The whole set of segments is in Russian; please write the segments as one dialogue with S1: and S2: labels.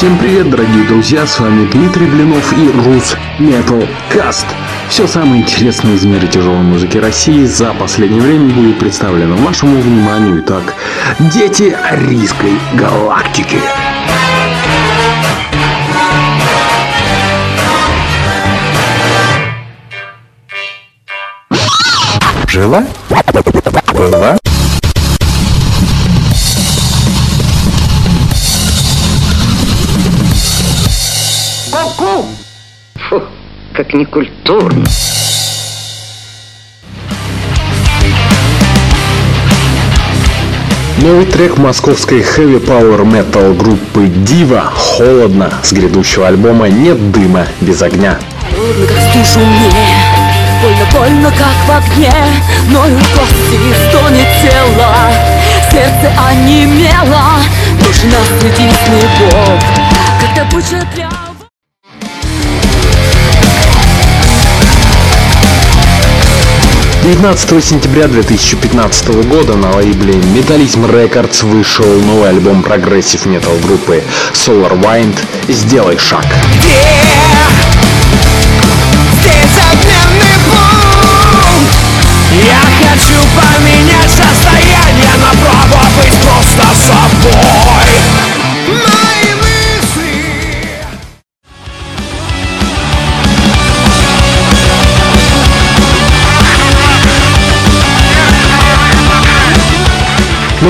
S1: Всем привет, дорогие друзья, с вами Дмитрий Блинов и Рус Metal Cast. Все самое интересное из мира тяжелой музыки России за последнее время будет представлено вашему вниманию. Итак, дети Арийской галактики.
S2: Жила? Была?
S3: Как некультурно.
S1: Новый трек московской heavy power metal группы Дива «Холодно» с грядущего альбома «Нет дыма без огня».
S4: Холодно, как стужу мне Больно-больно, как в огне Ноют кости, стонет тело Сердце онемело Нужен нас единственный Бог Когда бычья трява
S1: 19 сентября 2015 года на лейбле Metalism Records вышел новый альбом прогрессив метал группы Solar Wind. «Сделай шаг».
S5: Я хочу поменять состояние На право быть просто собой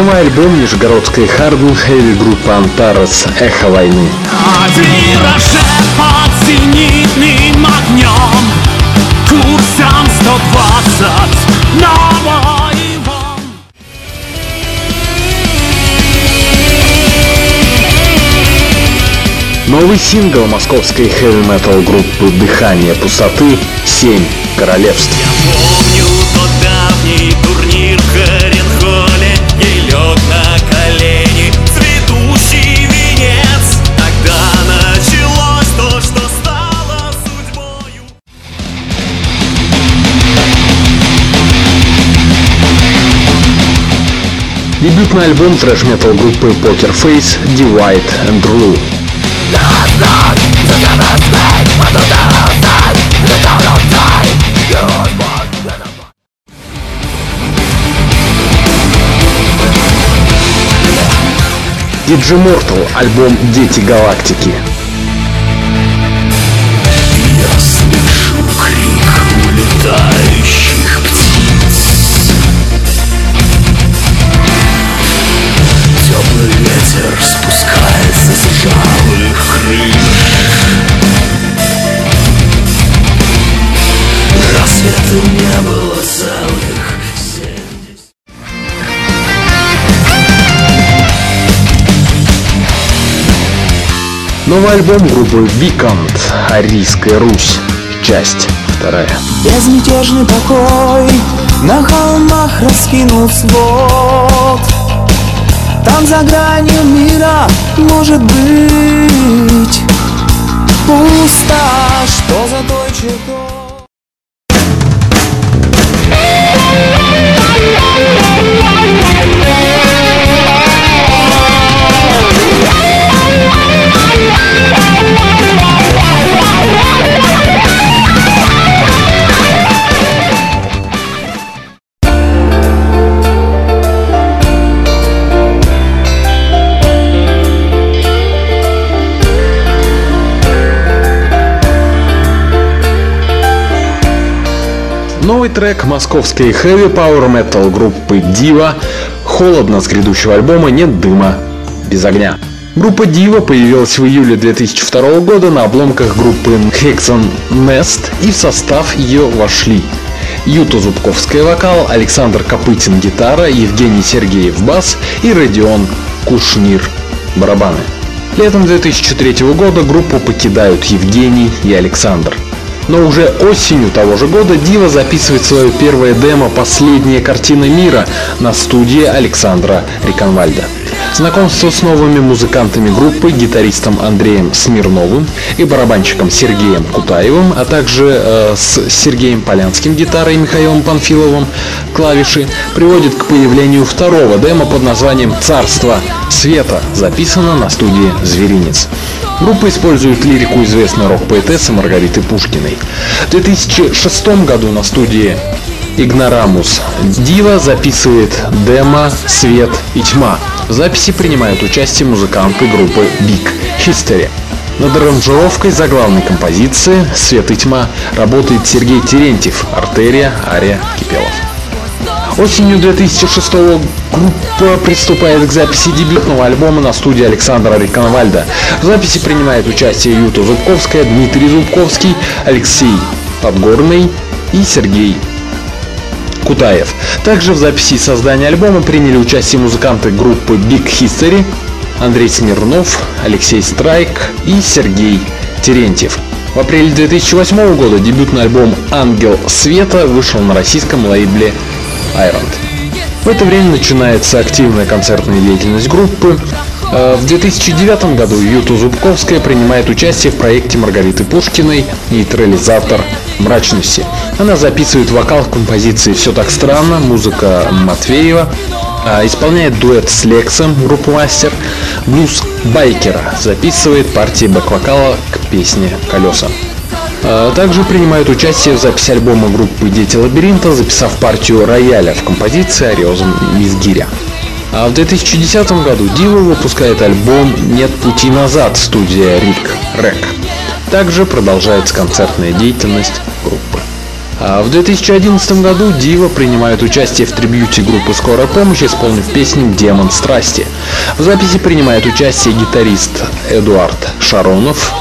S1: Новый альбом нижегородской hard'n'heavy группы Антарес «Эхо войны».
S5: Под зенитным огнем Курсом 120 на боевом
S1: Новый сингл московской хэви метал группы «Дыхание пустоты» «Семь королевств».
S6: Помню
S1: Дебютный альбом трэш-метал группы Poker Face «Divide and Rule». Диджи Мортал, альбом «Дети Галактики». Новый альбом группы Викант «Арийская Русь». Часть вторая.
S7: Безмятежный покой На холмах раскинул свод Там за гранью мира может быть Пусто, что за той чертой
S1: трек московской heavy power metal группы Дива «Холодно» с грядущего альбома «Нет дыма без огня». Группа Дива появилась в июле 2002 года на обломках группы Hexon Nest и в состав ее вошли Юта Зубковская вокал, Александр Копытин гитара, Евгений Сергеев бас и Родион Кушнир барабаны. Летом 2003 года группу покидают Евгений и Александр. Но уже осенью того же года Дива записывает свое первое демо «Последняя картина мира» на студии Александра Риконвальда. Знакомство с новыми музыкантами группы, гитаристом Андреем Смирновым и барабанщиком Сергеем Кутаевым, а также э, с Сергеем Полянским гитарой и Михаилом Панфиловым клавиши, приводит к появлению второго демо под названием «Царство света», записано на студии «Зверинец». Группа использует лирику известной рок-поэтессы Маргариты Пушкиной. В 2006 году на студии Игнорамус Дива записывает демо «Свет и тьма». В записи принимают участие музыканты группы Big History. Над аранжировкой заглавной композиции «Свет и тьма» работает Сергей Терентьев, артерия, ария, Кипелов. Осенью 2006 группа приступает к записи дебютного альбома на студии Александра Риконвальда. В записи принимает участие Юта Зубковская, Дмитрий Зубковский, Алексей Подгорный и Сергей Кутаев. Также в записи и создании альбома приняли участие музыканты группы Big History, Андрей Смирнов, Алексей Страйк и Сергей Терентьев. В апреле 2008 года дебютный альбом «Ангел света» вышел на российском лейбле Iron. В это время начинается активная концертная деятельность группы. Э, в 2009 году Юта Зубковская принимает участие в проекте Маргариты Пушкиной «Нейтрализатор мрачности». Она записывает вокал в композиции «Все так странно», музыка Матвеева, а исполняет дуэт с Лексом, группа Мастер, блюз Байкера, записывает партии бэк-вокала к песне «Колеса». А также принимают участие в записи альбома группы «Дети лабиринта», записав партию рояля в композиции «Ариозм Мизгиря». А в 2010 году Дива выпускает альбом «Нет пути назад» студия Рик Рек. Также продолжается концертная деятельность группы. А в 2011 году Дива принимает участие в трибьюте группы «Скорая помощь», исполнив песню «Демон страсти». В записи принимает участие гитарист Эдуард Шаронов,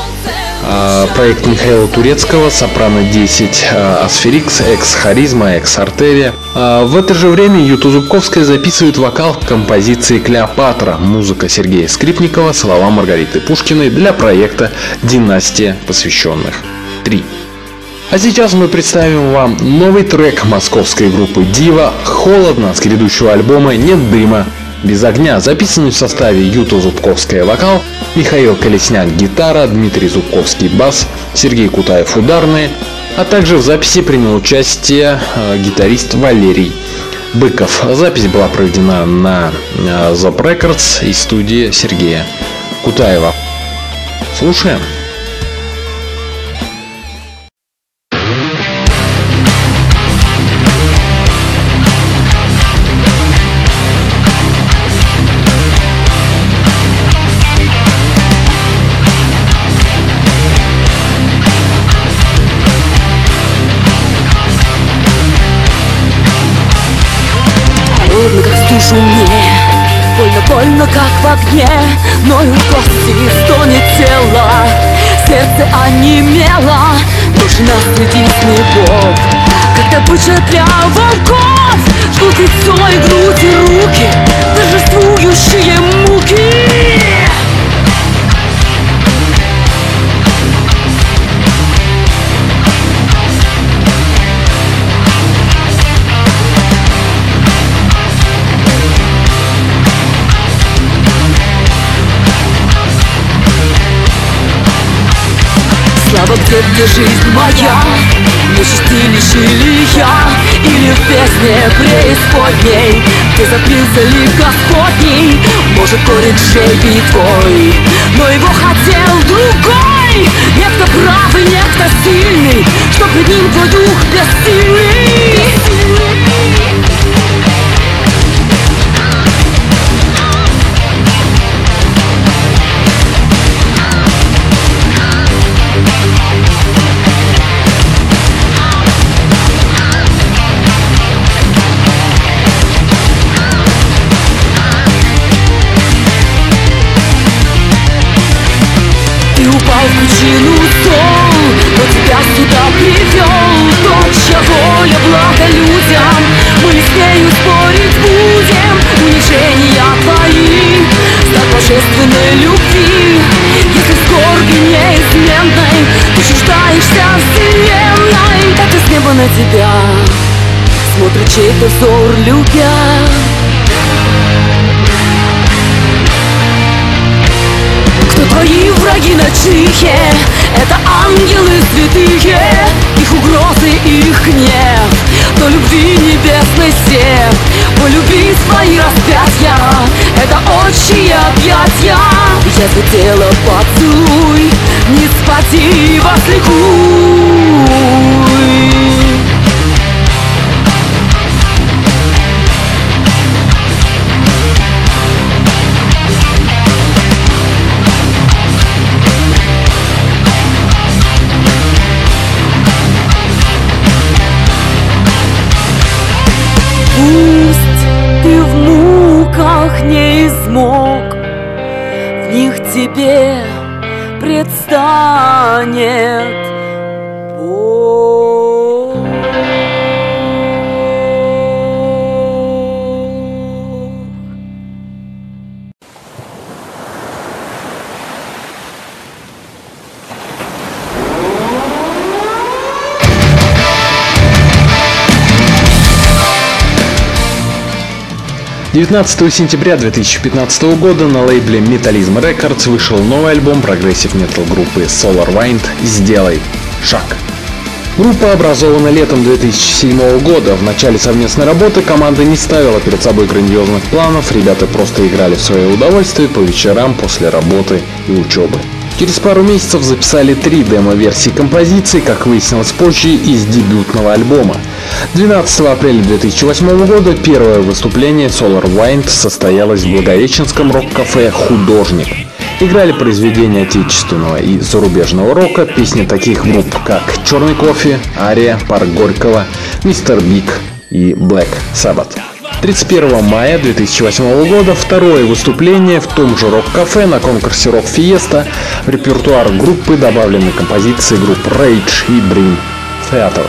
S1: проект Михаила Турецкого «Сопрано 10», а, Асферикс, Экс Харизма, Экс Артерия. А, в это же время Юта Зубковская записывает вокал к композиции «Клеопатра», музыка Сергея Скрипникова, слова Маргариты Пушкиной для проекта «Династия посвященных 3». А сейчас мы представим вам новый трек московской группы Дива «Холодно» с грядущего альбома «Нет дыма, без огня», записанный в составе Юта Зубковская вокал, Михаил Колесняк гитара, Дмитрий Зубковский бас, Сергей Кутаев ударные, а также в записи принял участие э, гитарист Валерий Быков. Запись была проведена на э, Zop Records и студии Сергея Кутаева. Слушаем.
S4: В огне Ноют кости, стонет тело. Сердце онемело нас среди снегов. Как добыча для волков Жгут лицо и грудь и руки Торжествующие Где жизнь моя? Не чистилище я. Или в песне преисподней? Ты запился ли Господней Может, корень шеи твой? Но его хотел другой. Некто правый, некто сильный. Что пред ним твой дух бессильный причину сон Но тебя сюда привел. То, чего я благо людям Мы с нею спорить будем. Унижения твои За божественной любви. Если в скорби неизменной Ты чуждаешься вселенной. Так и с неба на тебя Смотрит чей-то взор любя. Кто твои враги ночные? Это ангелы святые Их угрозы, их гнев Но любви небесной сев Полюби свои распятия Это отчие объятия Если тело поцелуй Не спади, возликуй муках
S1: 19 сентября 2015 года на лейбле Metalism Records вышел новый альбом прогрессив метал группы Solar Wind «Сделай шаг». Группа образована летом 2007 года. В начале совместной работы команда не ставила перед собой грандиозных планов, ребята просто играли в свое удовольствие по вечерам после работы и учебы. Через пару месяцев записали три демо-версии композиций, как выяснилось позже, из дебютного альбома. 12 апреля 2008 года первое выступление Solar Wind состоялось в Благовещенском рок-кафе «Художник». Играли произведения отечественного и зарубежного рока, песни таких групп, как «Черный кофе», «Ария», «Парк Горького», «Mr. Big» и «Black Sabbath». 31 мая 2008 года второе выступление в том же рок-кафе на конкурсе Rock Fiesta. В репертуар группы добавлены композиции групп Rage и Dream Theater.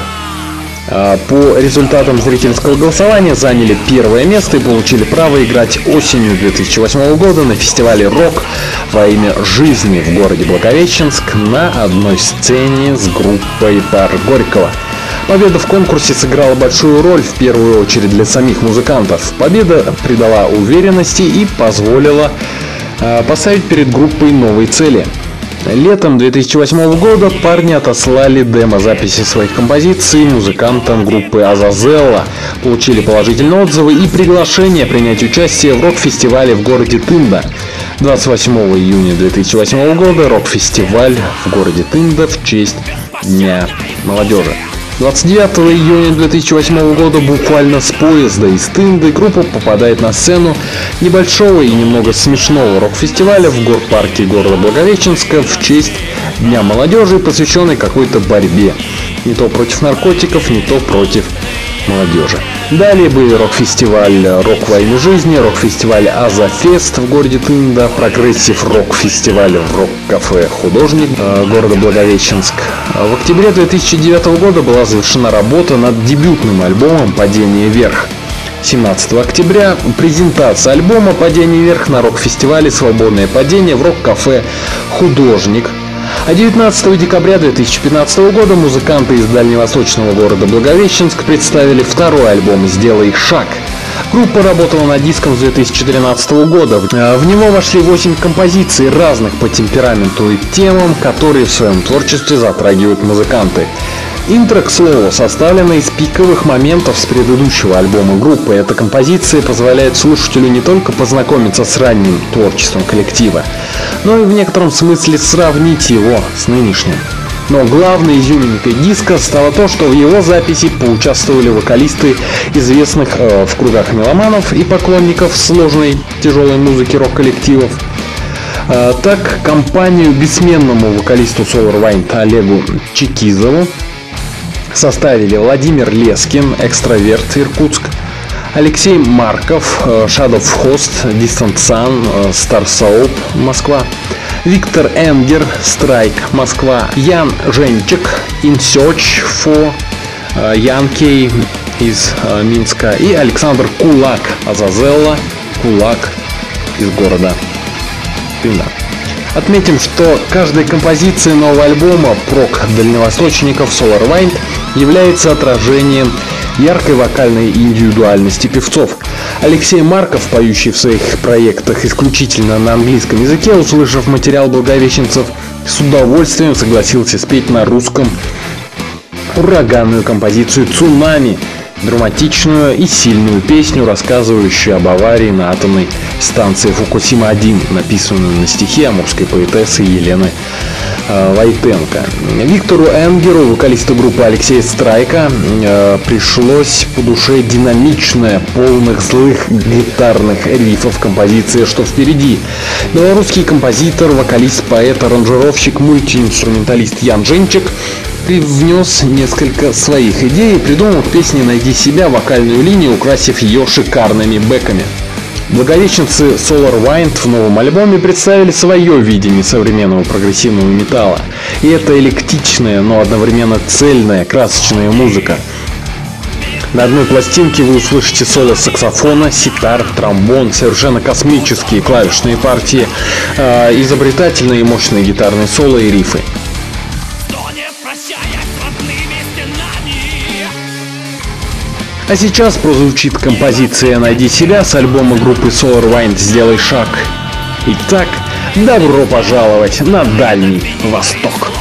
S1: А, По результатам зрительского голосования заняли первое место и получили право играть осенью 2008 года на фестивале «Рок» во имя жизни в городе Благовещенск на одной сцене с группой «Бар Горького». Победа в конкурсе сыграла большую роль в первую очередь для самих музыкантов. Победа придала уверенности и позволила э, поставить перед группой новые цели. Летом 2008 года парни отослали демо-записи своих композиций музыкантам группы Азазелла, получили положительные отзывы и приглашение принять участие в рок-фестивале в городе Тында. 28 июня 2008 года рок-фестиваль в городе Тында в честь Дня молодежи. 29 июня 2008 года буквально с поезда из Тынды группа попадает на сцену небольшого и немного смешного рок-фестиваля в горпарке города Благовещенска в честь Дня молодежи, посвященной какой-то борьбе. Не то против наркотиков, не то против молодежи. Далее были рок-фестиваль «Рок во жизни», рок-фестиваль «Азафест» в городе Тында, progressive рок-фестиваль в рок-кафе «Художник» э, города Благовещенск. В октябре 2009 года была завершена работа над дебютным альбомом «Падение вверх». 17 октября презентация альбома «Падение вверх» на рок-фестивале «Свободное падение» в рок-кафе «Художник» А 19 декабря 2015 года музыканты из дальневосточного города Благовещенск представили второй альбом «Сделай шаг». Группа работала над диском с 2013 года. В него вошли 8 композиций разных по темпераменту и темам, которые в своем творчестве затрагивают музыканты. Интро, к слову, составлена из пиковых моментов с предыдущего альбома группы. Эта композиция позволяет слушателю не только познакомиться с ранним творчеством коллектива, но и в некотором смысле сравнить его с нынешним. Но главной изюминкой диска стало то, что в его записи поучаствовали вокалисты известных э, в кругах меломанов и поклонников сложной тяжелой музыки рок-коллективов. Э, так, компанию бессменному вокалисту Solar Wind Олегу Чекизову составили Владимир Лескин, экстраверт Иркутск, Алексей Марков, э, Shadow Host, Distant Sun, э, Star Soap, Москва, Виктор Энгер, Страйк, Москва, Ян Женчик, In Search for, э, Ян Кей из Минска и Александр Кулак, Азазелла, Кулак из города Тында. Отметим, что каждая композиция нового альбома прок дальневосточников Solar Wind является отражением яркой вокальной индивидуальности певцов. Алексей Марков, поющий в своих проектах исключительно на английском языке, услышав материал благовещенцев, с удовольствием согласился спеть на русском ураганную композицию «Цунами», драматичную и сильную песню, рассказывающую об аварии на атомной станции Фукусима-1, написанную на стихи амурской поэтессы Елены э, Войтенко. Виктору Энгеру, вокалисту группы Алексея Страйка, э, пришлось по душе динамичная, полных злых гитарных рифов композиция «Что впереди». Белорусский композитор, вокалист, поэт, аранжировщик, мультиинструменталист Ян Женчик привнес несколько своих идей и придумал к песне «Найди себя» вокальную линию, украсив ее шикарными бэками. Благовещенцы Solar Wind в новом альбоме представили свое видение современного прогрессивного металла. И это электичная, но одновременно цельная, красочная музыка. На одной пластинке вы услышите соло саксофона, ситар, тромбон, совершенно космические клавишные партии, э, изобретательные и мощные гитарные соло и рифы. А сейчас прозвучит композиция «Найди себя» с альбома группы Solar Wind «Сделай шаг». Итак, добро пожаловать на Дальний Восток.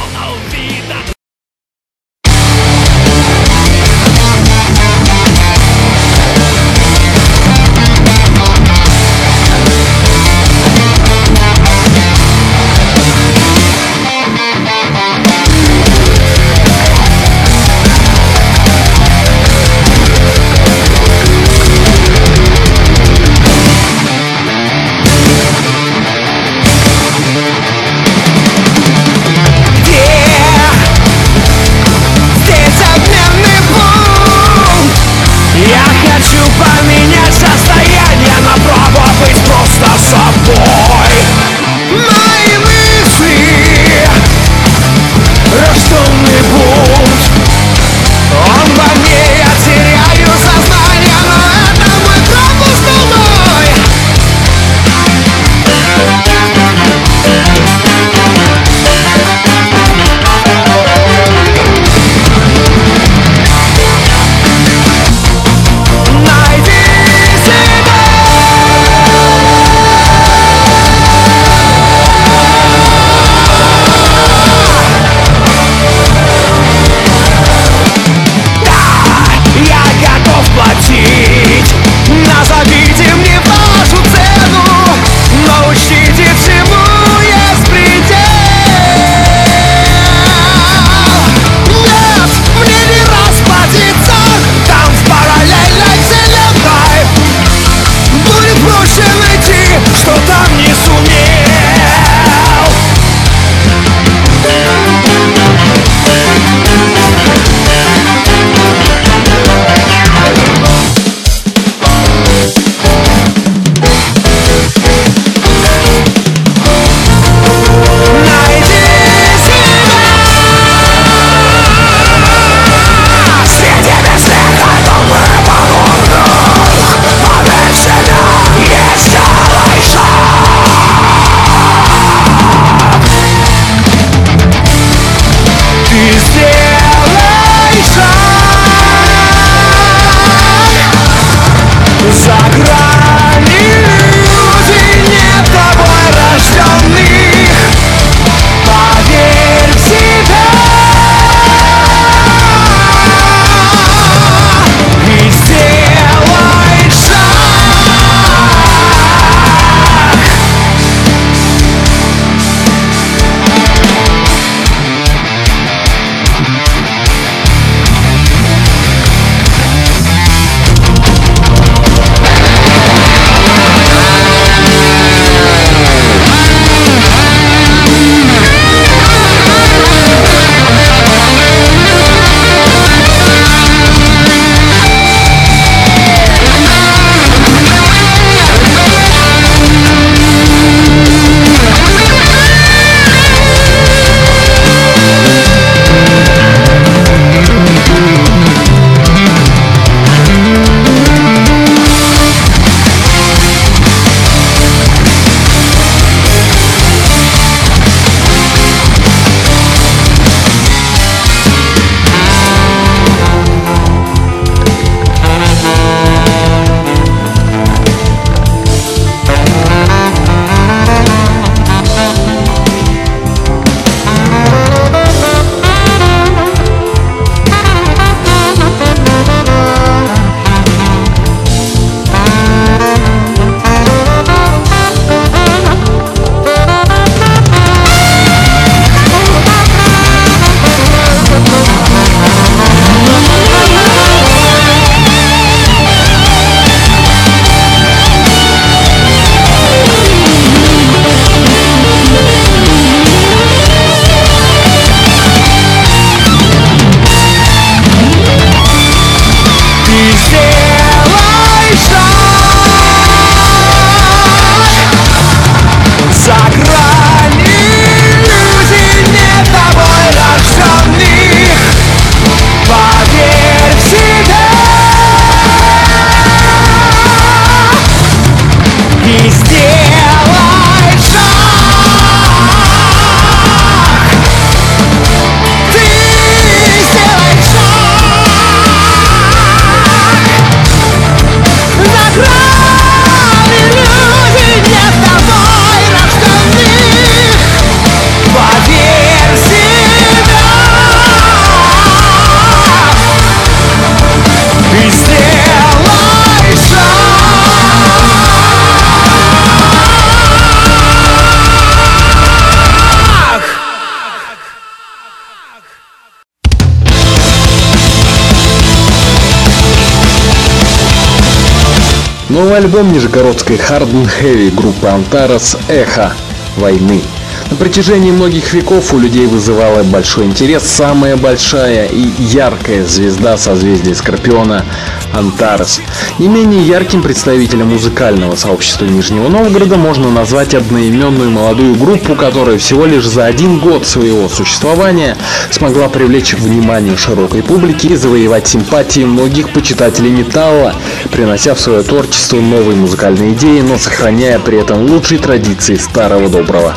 S1: Альбом нижегородской Hard and Heavy группы Антарас «Эхо войны». На протяжении многих веков у людей вызывала большой интерес самая большая и яркая звезда созвездия Скорпиона Антарес. Не менее ярким представителем музыкального сообщества Нижнего Новгорода можно назвать одноименную молодую группу, которая всего лишь за один год своего существования смогла привлечь внимание широкой публики и завоевать симпатии многих почитателей металла, принося в свое творчество новые музыкальные идеи, но сохраняя при этом лучшие традиции старого доброго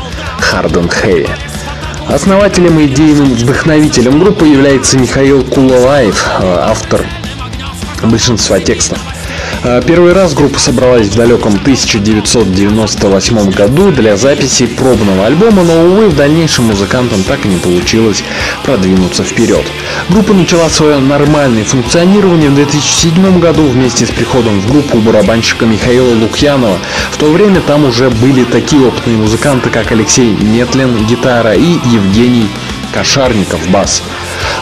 S1: And Heavy. Основателем и идейным вдохновителем группы является Михаил Кулалаев, э, автор большинства текстов. А, первый раз группа собралась в далеком 1998 году для записи пробного альбома, но, увы, в дальнейшем музыкантам так и не получилось продвинуться вперед. Группа начала свое нормальное функционирование в 2007 году вместе с приходом в группу барабанщика Михаила Лукьянова. В то время там уже были такие опытные музыканты, как Алексей Метлин, гитара и Евгений Кошарников, бас.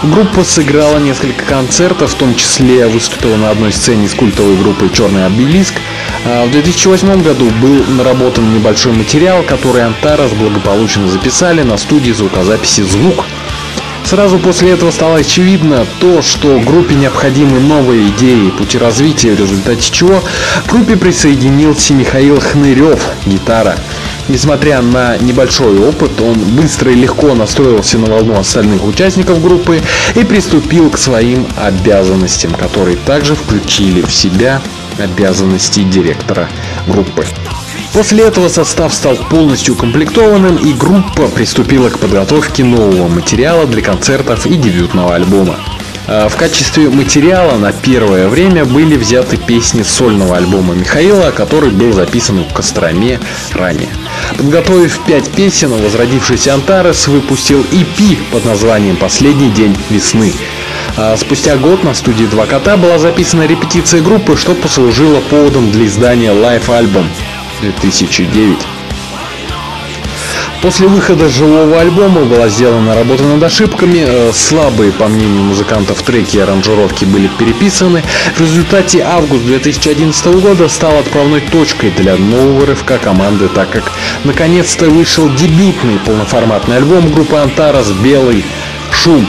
S1: Группа сыграла несколько концертов, в том числе выступила на одной сцене с культовой группой «Черный обелиск». А в 2008 году был наработан небольшой материал, который Антарас благополучно записали на студии звукозаписи «Звук». Сразу после этого стало очевидно то, что группе необходимы новые идеи пути развития, в результате чего к группе присоединился Михаил Хнырев, гитара. Несмотря на небольшой опыт, он быстро и легко настроился на волну остальных участников группы и приступил к своим обязанностям, которые также включили в себя обязанности директора группы. После этого состав стал полностью укомплектованным и группа приступила к подготовке нового материала для концертов и дебютного альбома. А, в качестве материала на первое время были взяты песни сольного альбома Михаила, который был записан в Костроме ранее. Подготовив пять песен, возродившийся Антарес выпустил EP под названием «Последний день весны». А спустя год на студии «Два кота» была записана репетиция группы, что послужило поводом для издания live-альбом 2009. После выхода живого альбома была сделана работа над ошибками, э, слабые, по мнению музыкантов, треки и аранжировки были переписаны. В результате август 2011 года стал отправной точкой для нового рывка команды, так как наконец-то вышел дебютный полноформатный альбом группы Антарас «Белый шум».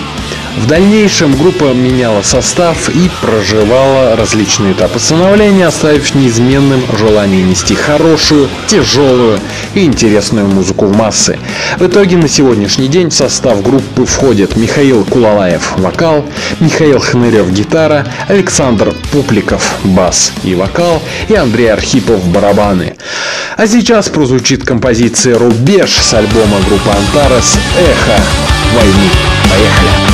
S1: В дальнейшем группа меняла состав и проживала различные этапы становления, оставив неизменным желание нести хорошую, тяжелую и интересную музыку в массы. В итоге на сегодняшний день в состав группы входят Михаил Кулалаев – вокал, Михаил Хнырев – гитара, Александр Пупликов – бас и вокал и Андрей Архипов – барабаны. А сейчас прозвучит композиция «Рубеж» с альбома группы Антарес «Эхо войны». Поехали!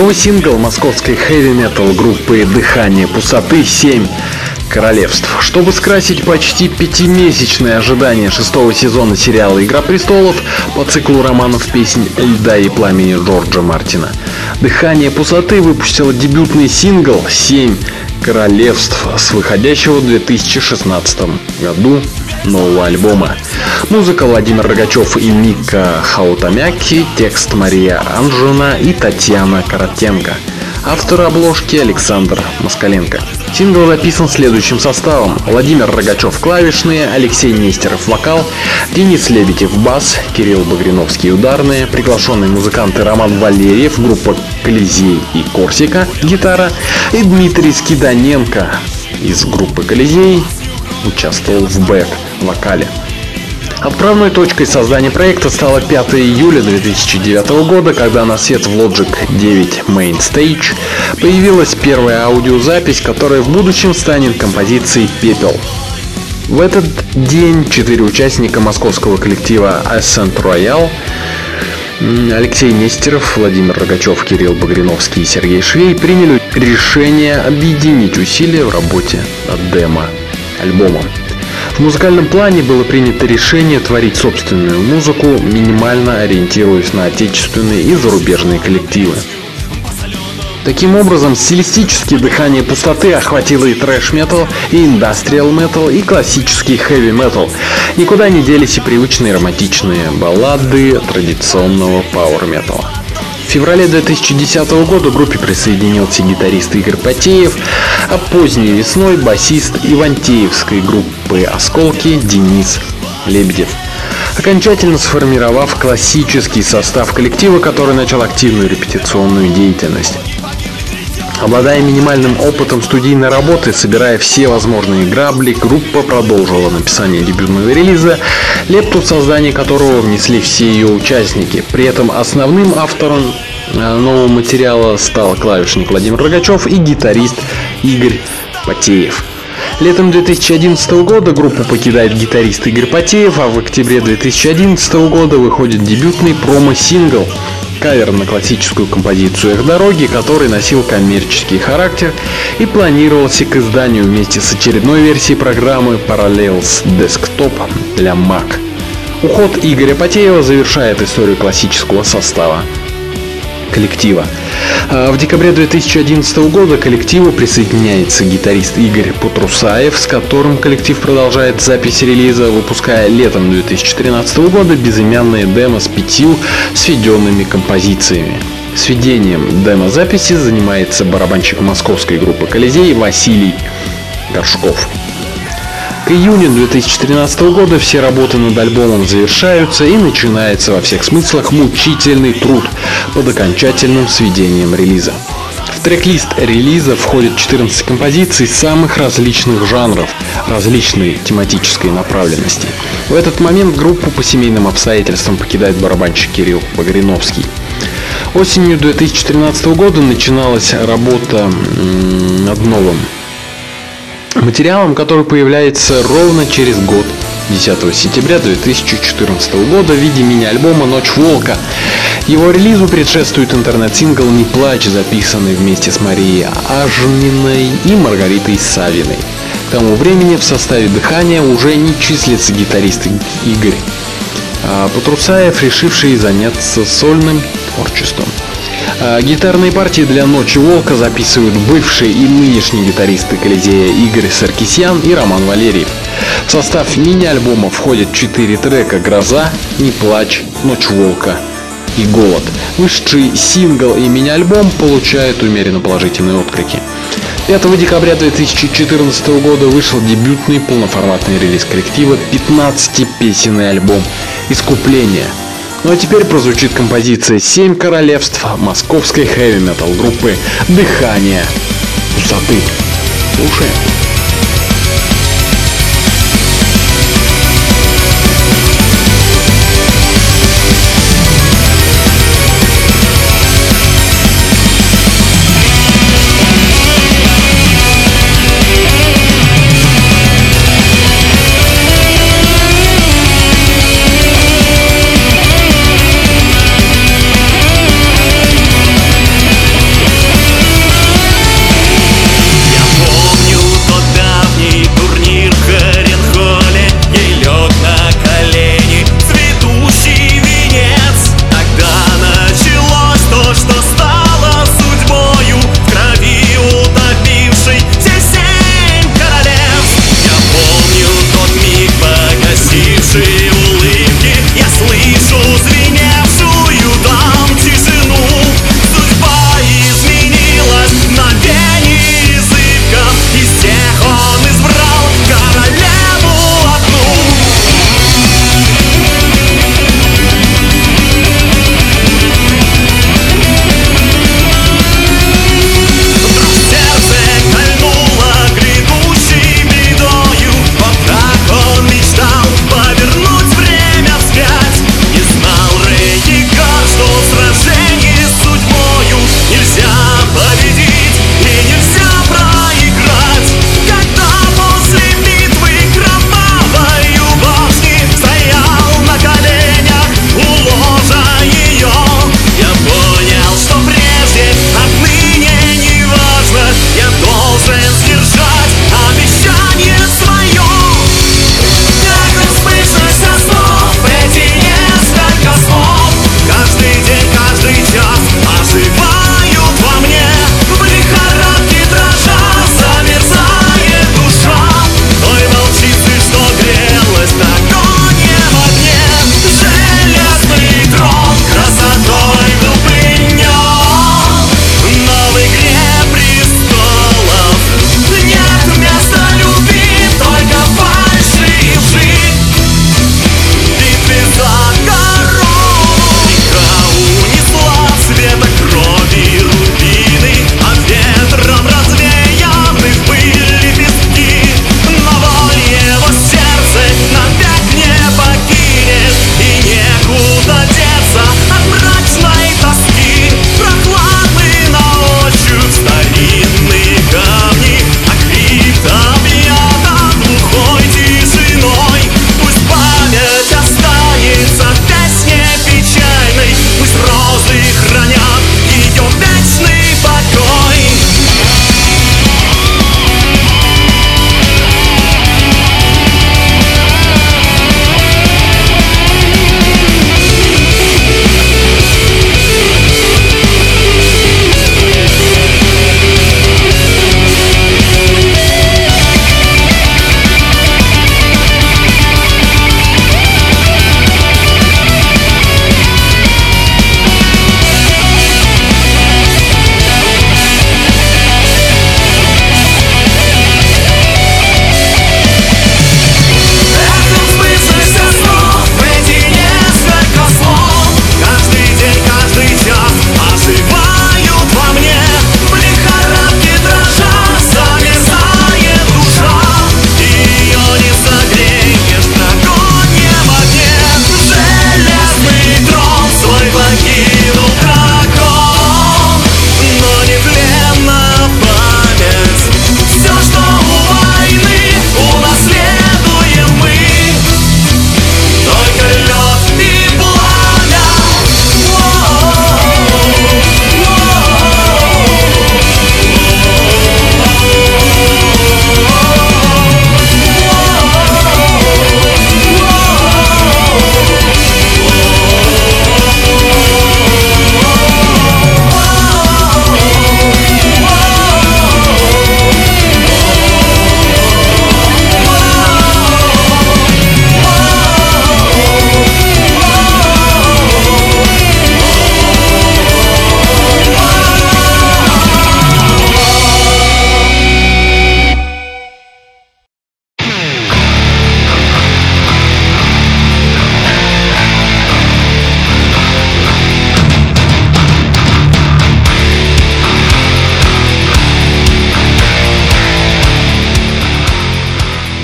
S1: Новый сингл московской хэви-метал группы «Дыхание пустоты 7 королевств». Чтобы скрасить почти пятимесячное ожидание шестого сезона сериала «Игра престолов» по циклу романов песнь «Льда и пламени» Джорджа Мартина, «Дыхание пустоты» выпустило дебютный сингл «7 королевств» с выходящего в 2016 году нового альбома. Музыка Владимир Рогачев и Мика Хаутамяки, текст Мария Анжуна и Татьяна Каратенко. Автор обложки Александр Москаленко. Сингл записан следующим составом. Владимир Рогачев клавишные, Алексей Нестеров вокал, Денис Лебедев бас, Кирилл Багриновский ударные, приглашенные музыканты Роман Валерьев, группа Колизей и Корсика, гитара, и Дмитрий Скиданенко из группы Колизей участвовал в бэк-вокале. Отправной точкой создания проекта стало 5 июля 2009 года, когда на свет в Logic 9 Main Stage появилась первая аудиозапись, которая в будущем станет композицией «Пепел». В этот день четыре участника московского коллектива Ascent Royal Алексей Нестеров, Владимир Рогачев, Кирилл Багриновский и Сергей Швей приняли решение объединить усилия в работе над демо-альбомом. В музыкальном плане было принято решение творить собственную музыку, минимально ориентируясь на отечественные и зарубежные коллективы. Таким образом, стилистически дыхание пустоты охватило и трэш-метал, и индастриал метал, и классический хэви-метал. Никуда не делись и привычные романтичные баллады традиционного пауэр-металла. В феврале 2010 года группе присоединился гитарист Игорь Потеев, а поздней весной басист Ивантеевской группы «Осколки» Денис Лебедев окончательно сформировав классический состав коллектива, который начал активную репетиционную деятельность. Обладая минимальным опытом студийной работы, собирая все возможные грабли, группа продолжила написание дебютного релиза, лепту в создание которого внесли все ее участники. При этом основным автором э, нового материала стал клавишник Владимир Рогачев и гитарист Игорь Потеев. Летом 2011 года группу покидает гитарист Игорь Потеев, а в октябре 2011 года выходит дебютный промо-сингл кавер на классическую композицию «Эх, дороги», который носил коммерческий характер и планировался к изданию вместе с очередной версией программы Parallels Desktop для Mac. Уход Игоря Потеева завершает историю классического состава коллектива. А в декабре 2011 года к коллективу присоединяется гитарист Игорь Путрусаев, с которым коллектив продолжает запись релиза, выпуская летом 2013 года безымянные демо с пятью сведенными композициями. Сведением демо-записи занимается барабанщик московской группы «Колизей» Василий Горшков. К июню 2013 года все работы над альбомом завершаются и начинается во всех смыслах мучительный труд под окончательным сведением релиза. В трек-лист релиза входит 14 композиций самых различных жанров, различной тематической направленности. В этот момент группу по семейным обстоятельствам покидает барабанщик Кирилл Багриновский. Осенью 2013 года начиналась работа над новым материалом, который появляется ровно через год, 10 сентября 2014 года в виде мини-альбома «Ночь волка». Его релизу предшествует интернет-сингл «Не плачь», записанный вместе с Марией Ажминой и Маргаритой Савиной. К тому времени в составе «Дыхания» уже не числится гитарист Игорь а Патрусаев, решивший заняться сольным творчеством. А, гитарные партии для «Ночи волка» записывают бывшие и нынешние гитаристы Колизея Игорь Саркисян и Роман Валерьев. В состав мини-альбома входят четыре трека «Гроза», «Не плачь», «Ночь волка» и «Голод». Вышедший сингл и мини-альбом получают умеренно положительные отклики. 5 декабря 2014 года вышел дебютный полноформатный релиз коллектива 15-песенный альбом «Искупление», ну а теперь прозвучит композиция «Семь королевств» московской хэви-метал группы «Дыхание пустоты». Слушаем.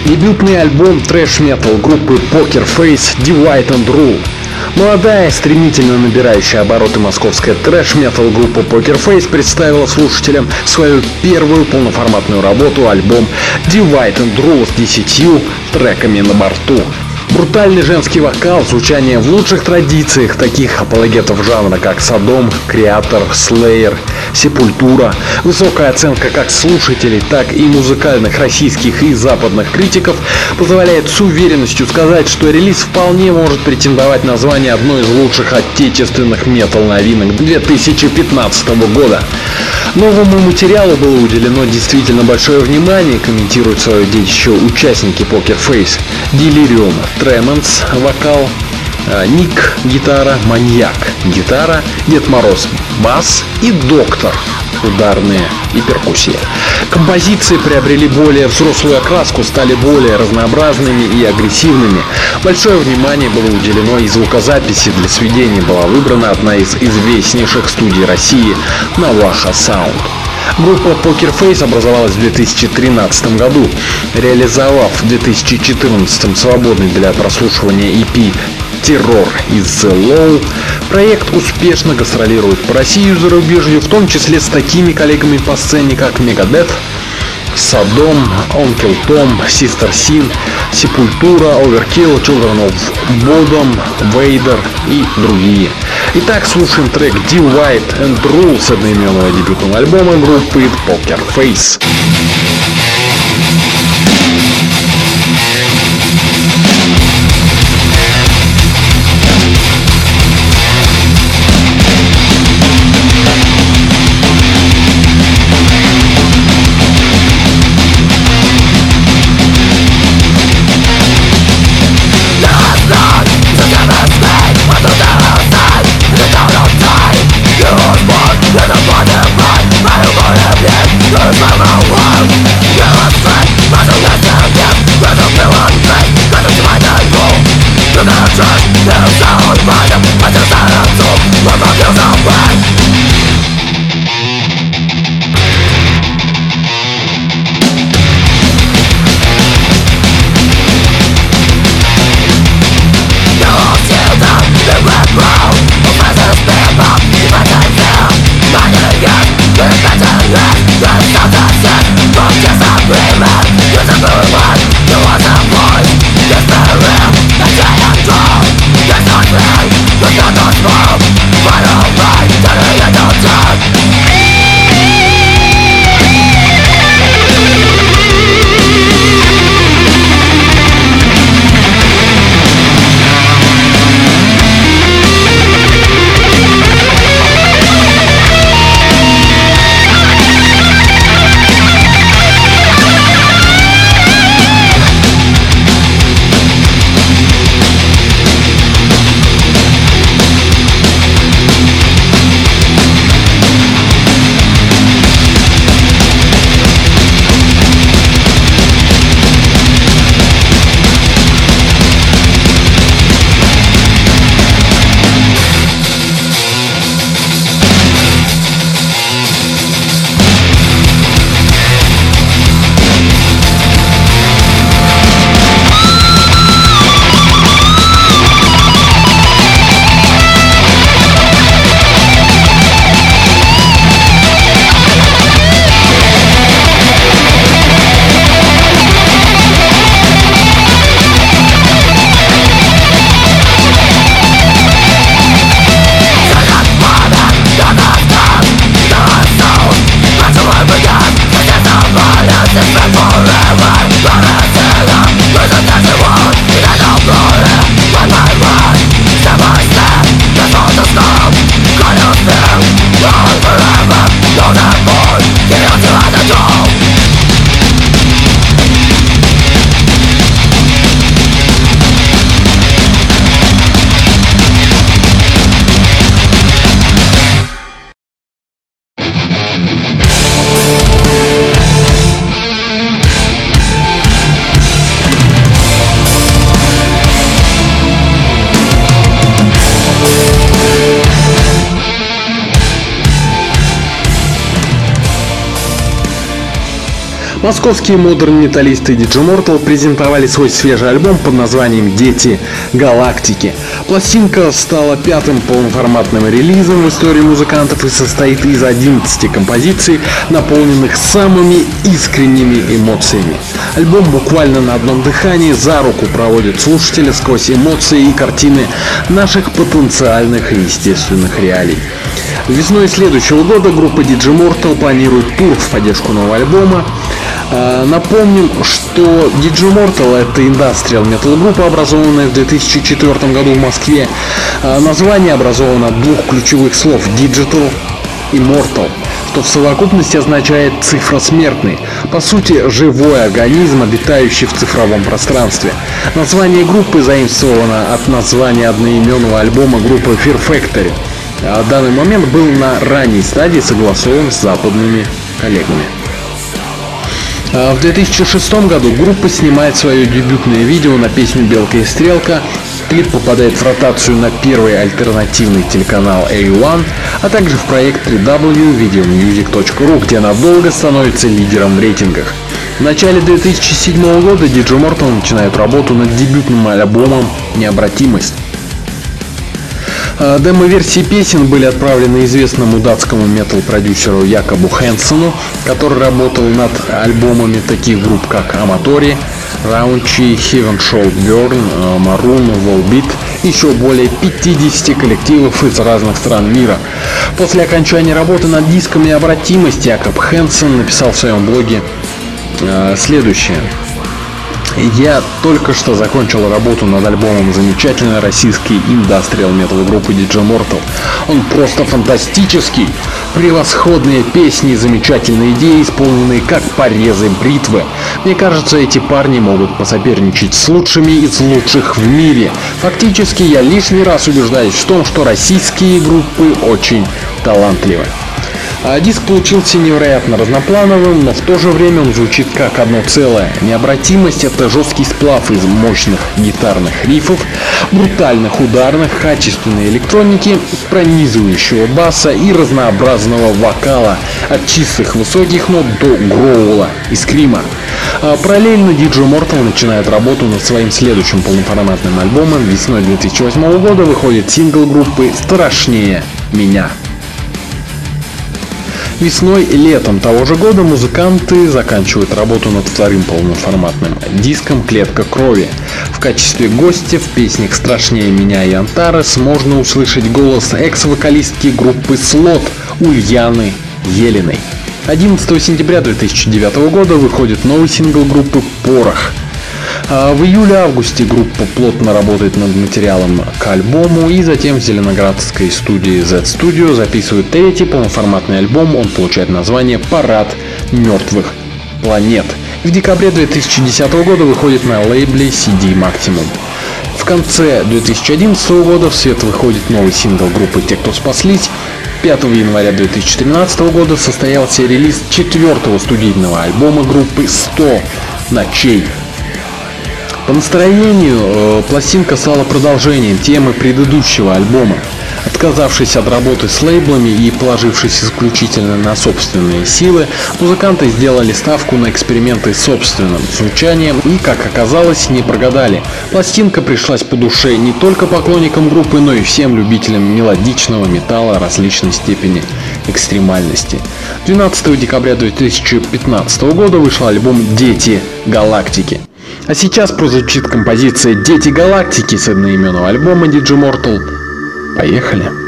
S1: Дебютный альбом трэш-метал группы Poker Face Divide and Rule. Молодая, стремительно набирающая обороты московская трэш-метал группа Poker Face представила слушателям свою первую полноформатную работу, альбом Divide and Rule с 10 треками на борту. Брутальный женский вокал, звучание в лучших традициях таких апологетов жанра, как Садом, Креатор, Слеер, Сепультура, высокая оценка как слушателей, так и музыкальных российских и западных критиков позволяет с уверенностью сказать, что релиз вполне может претендовать на звание одной из лучших отечественных метал-новинок 2015 года. Новому материалу было уделено действительно большое внимание, комментируют свое детище участники Poker Face. Tremens, вокал, э, Ник, гитара, Маньяк, гитара, Дед Мороз, бас и Доктор, ударные и перкуссия. Композиции приобрели более взрослую окраску, стали более разнообразными и агрессивными. Большое внимание было уделено и звукозаписи. Для сведения была выбрана одна из известнейших студий России – Наваха Sound. Группа Poker Face образовалась в 2013 году, реализовав в 2014 свободный для прослушивания EP Террор из The Low. Проект успешно гастролирует по России и зарубежью, в том числе с такими коллегами по сцене, как Megadeth, Садом, Onkel Tom, Sister Sin, Sepultura, Overkill, Children of Bodom, Vader и другие. Итак, слушаем трек Divide and Rule с одноименного дебютного альбома группы Poker Face. Московские модерн-металлисты Digimortal презентовали свой свежий альбом под названием «Дети Галактики». Пластинка стала пятым полноформатным релизом в истории музыкантов и состоит из 11 композиций, наполненных самыми искренними эмоциями. Альбом буквально на одном дыхании за руку проводит слушателя сквозь эмоции и картины наших потенциальных и естественных реалий. Весной следующего года группа Digimortal планирует тур в поддержку нового альбома. А, напомним, что Digimortal это индастриал метал группа, образованная в 2004 году в Москве. А, название образовано двух ключевых слов Digital и Mortal, что в совокупности означает цифра смертный, по сути живой организм, обитающий в цифровом пространстве. Название группы заимствовано от названия одноименного альбома группы Fear Factory. А данный момент был на ранней стадии согласован с западными коллегами. А в 2006 году группа снимает свое дебютное видео на песню «Белка и стрелка». Клип попадает в ротацию на первый альтернативный телеканал A1, а также в проект www.videomusic.ru, где надолго становится лидером в рейтингах. В начале 2007 года DJ Mortal начинает работу над дебютным альбомом «Необратимость». А, демо-версии песен были отправлены известному датскому метал-продюсеру Якобу Хэнсону, который работал над альбомами таких групп, как Аматори, Раунчи, Heaven Show Burn, Maroon, Volbeat и еще более 50 коллективов из разных стран мира. После окончания работы над диском «Необратимость» Якоб Хэнсон написал в своем блоге э, следующее. Я только что закончил работу над альбомом замечательной российской индастриал метал группы DJ Mortal. Он просто фантастический. Превосходные песни и замечательные идеи, исполненные как порезы бритвы. Мне кажется, эти парни могут посоперничать с лучшими из лучших в мире. Фактически я лишний раз убеждаюсь в том, что российские группы очень талантливы. А диск получился невероятно разноплановым, но в то же время он звучит как одно целое. Необратимость — это жесткий сплав из мощных гитарных рифов, брутальных ударных, качественной электроники, пронизывающего баса и разнообразного вокала, от чистых высоких нот до гроула и скрима. А параллельно DJ Mortal начинает работу над своим следующим полноформатным альбомом. Весной 2008 года выходит сингл группы «Страшнее меня». Весной и летом того же года музыканты заканчивают работу над вторым полноформатным диском «Клетка крови». В качестве гостя в песнях «Страшнее меня» и «Антарес» можно услышать голос экс-вокалистки группы «Слот» Ульяны Елиной. 11 сентября 2009 года выходит новый сингл группы «Порох», в июле-августе группа плотно работает над материалом к альбому и затем в зеленоградской студии Z Studio записывают третий полноформатный альбом. Он получает название «Парад мертвых планет». В декабре 2010 года выходит на лейбле CD Maximum. В конце 2011 года в свет выходит новый сингл группы «Те, кто спаслись». 5 января 2013 года состоялся релиз четвертого студийного альбома группы «100 ночей по настроению э, пластинка стала продолжением темы предыдущего альбома. Отказавшись от работы с лейблами и положившись исключительно на собственные силы, музыканты сделали ставку на эксперименты с собственным звучанием и, как оказалось, не прогадали. Пластинка пришлась по душе не только поклонникам группы, но и всем любителям мелодичного металла различной степени экстремальности. 12 декабря 2015 года вышел альбом «Дети Галактики». А сейчас прозвучит композиция «Дети Галактики» с одноименного альбома Digimortal. Поехали!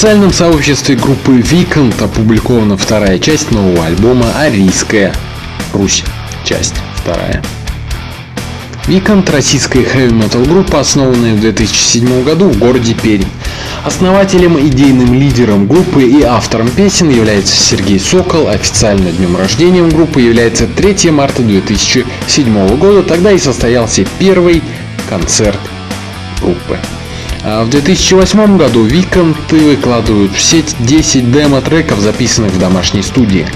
S1: Официальном сообществе группы Виконт опубликована вторая часть нового альбома «Арийская Русь». Часть вторая. Виконт – российская хэви-метал группа, основанная в 2007 году в городе Пермь. Основателем, идейным лидером группы и автором песен является Сергей Сокол. Официально днем рождения группы является 3 марта 2007 года. Тогда и состоялся первый концерт группы. А В 2008 году Виконты выкладывают в сеть 10 демо-треков, записанных в домашней студии.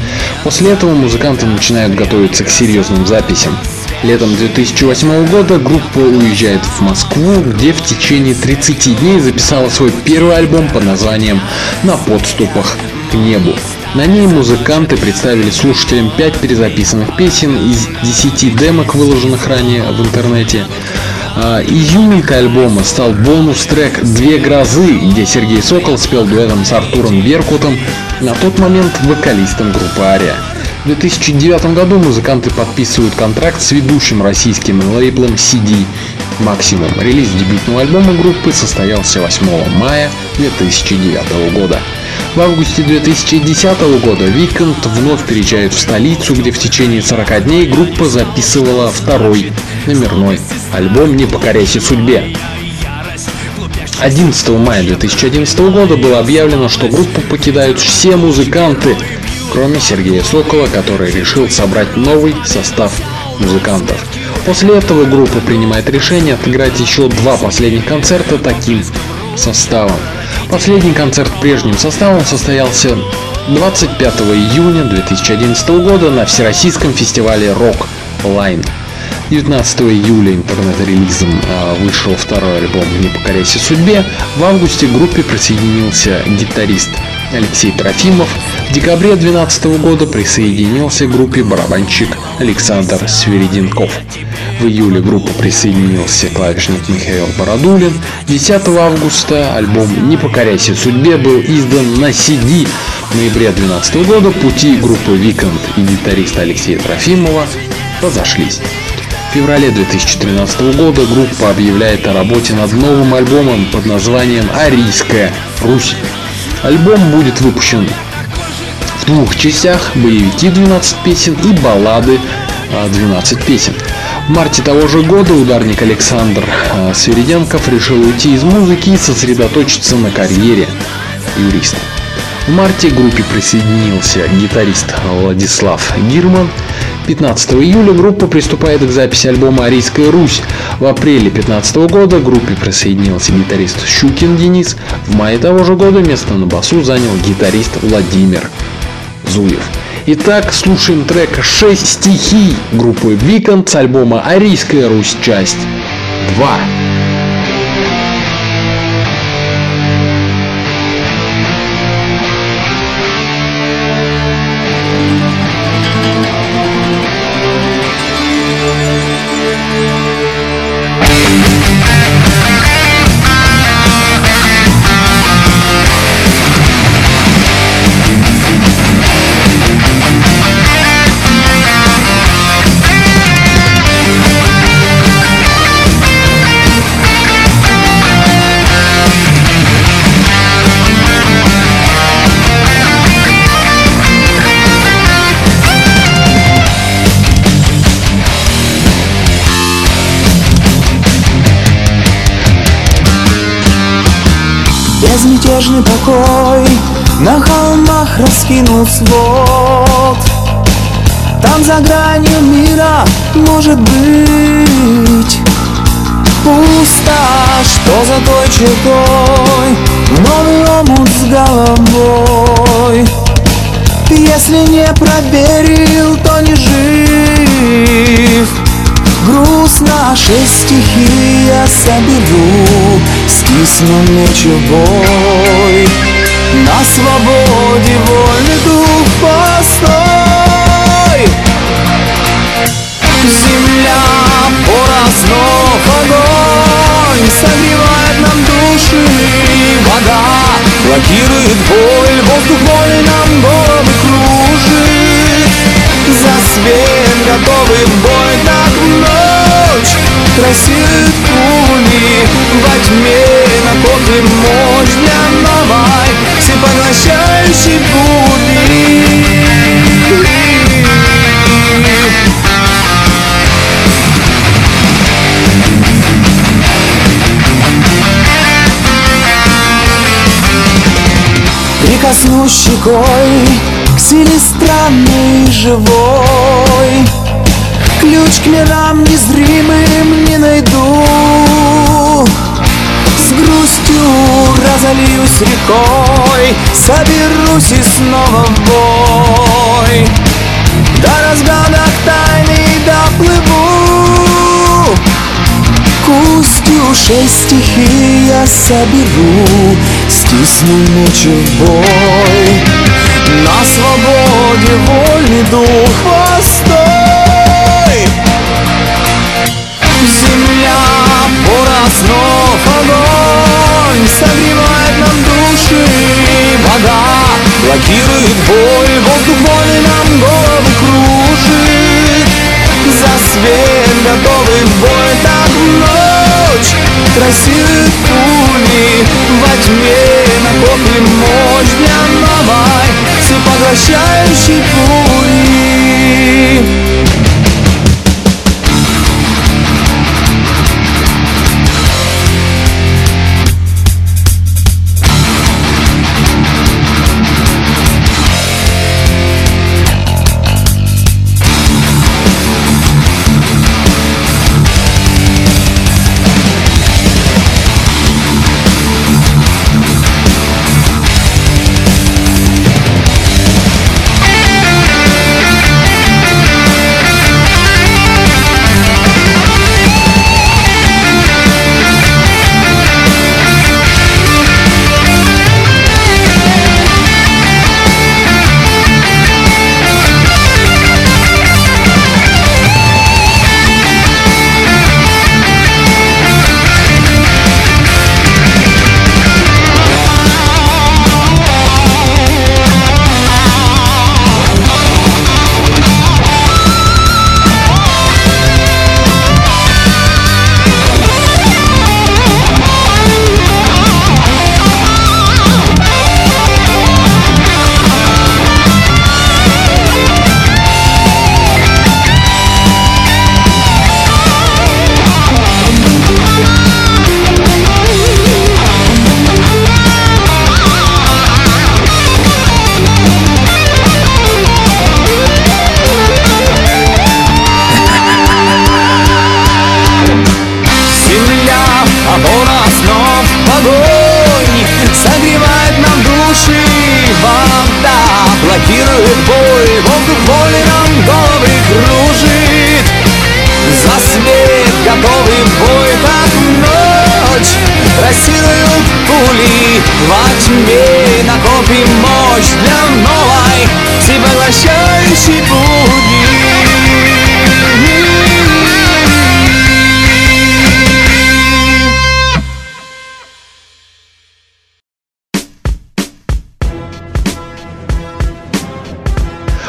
S1: После этого музыканты начинают готовиться к серьезным записям. Летом 2008 года группа уезжает в Москву, где в течение 30 дней записала свой первый альбом под названием «На подступах к небу». На ней музыканты представили слушателям 5 перезаписанных песен из 10 демок, выложенных ранее в интернете. А, Изюминкой альбома стал бонус-трек «Две грозы», где Сергей Сокол спел дуэтом с Артуром Беркутом, на тот момент вокалистом группы «Ария». В 2009 году музыканты подписывают контракт с ведущим российским лейблом CD Максимум. Релиз дебютного альбома группы состоялся 8 мая 2009 года. В августе 2010 года Виконт вновь переезжает в столицу, где в течение 40 дней группа записывала второй номерной альбом «Не покоряйся судьбе». 11 мая 2011 года было объявлено, что группу покидают все музыканты, кроме Сергея Сокола, который решил собрать новый состав музыкантов. После этого группа принимает решение отыграть еще два последних концерта таким составом. Последний концерт прежним составом состоялся 25 июня 2011 года на Всероссийском фестивале «Рок Лайн». 19 июля интернет-релизом а, вышел второй альбом «Не покоряйся судьбе». В августе группе присоединился гитарист Алексей Трофимов. В декабре 2012 года присоединился к группе барабанщик Александр Свериденков. В июле группа присоединился клавишник Михаил Бородулин. 10 августа альбом «Не покоряйся судьбе» был издан на CD. В ноябре 2012 года пути группы Виканд и гитариста Алексея Трофимова разошлись. В феврале 2013 года группа объявляет о работе над новым альбомом под названием «Арийская Русь». Альбом будет выпущен в двух частях, боевики 12 песен и баллады 12 песен. В марте того же года ударник Александр Свириденков решил уйти из музыки и сосредоточиться на карьере юриста. В марте к группе присоединился гитарист Владислав Гирман. 15 июля группа приступает к записи альбома «Арийская Русь». В апреле 2015 года группе присоединился гитарист Щукин Денис. В мае того же года место на басу занял гитарист Владимир Зуев. Итак, слушаем трек «Шесть стихий» группы Викон с альбома «Арийская Русь. Часть 2».
S7: Безмятежный покой На холмах раскинул свод. Там за гранью мира может быть Пусто, что за той чертой Новый омут с головой. Если не проверил, то не жив. Грустно, шесть стихий я соберу Стисну На свободе вольный дух постой. Земля, пора снов, огонь Согревает нам души Вода блокирует боль Воздух воли нам головы кружит. За свет готовы в бой Так ночь красивые пули Во тьме накопим мощь Всепоглощающей бури Прикоснусь щекой к силе странной и живой. Ключ к мирам незримым не найду разольюсь рекой Соберусь и снова в бой. До разгадок тайны доплыву. К устью шесть стихий я соберу Стисну меч в бой. На свободе вольный дух постой Земля, пора снов, огонь Согревает нам души Вода блокирует боль Воздух боли нам головы кружит. За свет готовы в бой Так ночь красивые пули Во тьме. Накопим мощь для новой Всепоглощающей бури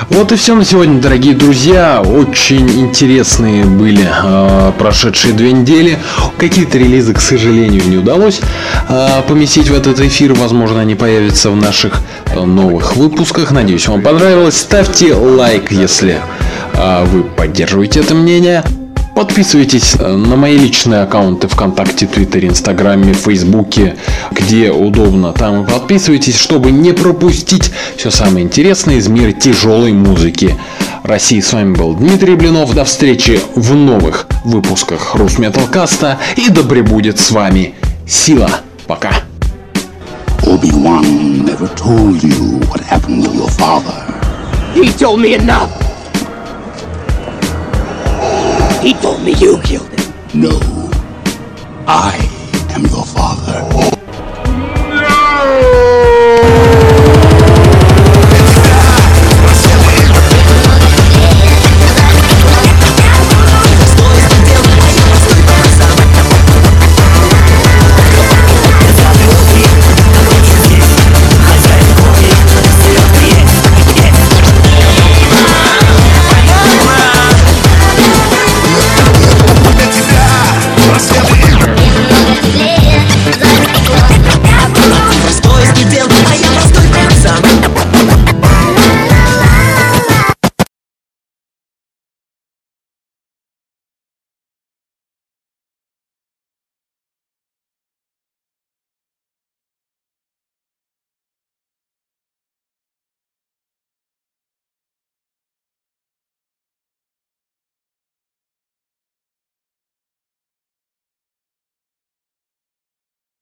S1: Вот и все на сегодня, дорогие друзья. Очень интересные были э, прошедшие две недели. Какие-то релизы, к сожалению, не удалось э, поместить в этот эфир. Возможно, они появятся в наших э, новых выпусках. Надеюсь, вам понравилось. Ставьте лайк, если э, вы поддерживаете это мнение. Подписывайтесь э, на мои личные аккаунты ВКонтакте, Твиттере, Инстаграме, Фейсбуке, где удобно. Там и подписывайтесь, чтобы не пропустить все самое интересное из мира тяжелой музыки. России с вами был Дмитрий Блинов. До встречи в новых выпусках Рус Металкаста. И да пребудет с вами сила. Пока.
S6: Obi-Wan never told you what happened to your father.
S3: He told me enough. He told me you killed him.
S6: No, I am your father.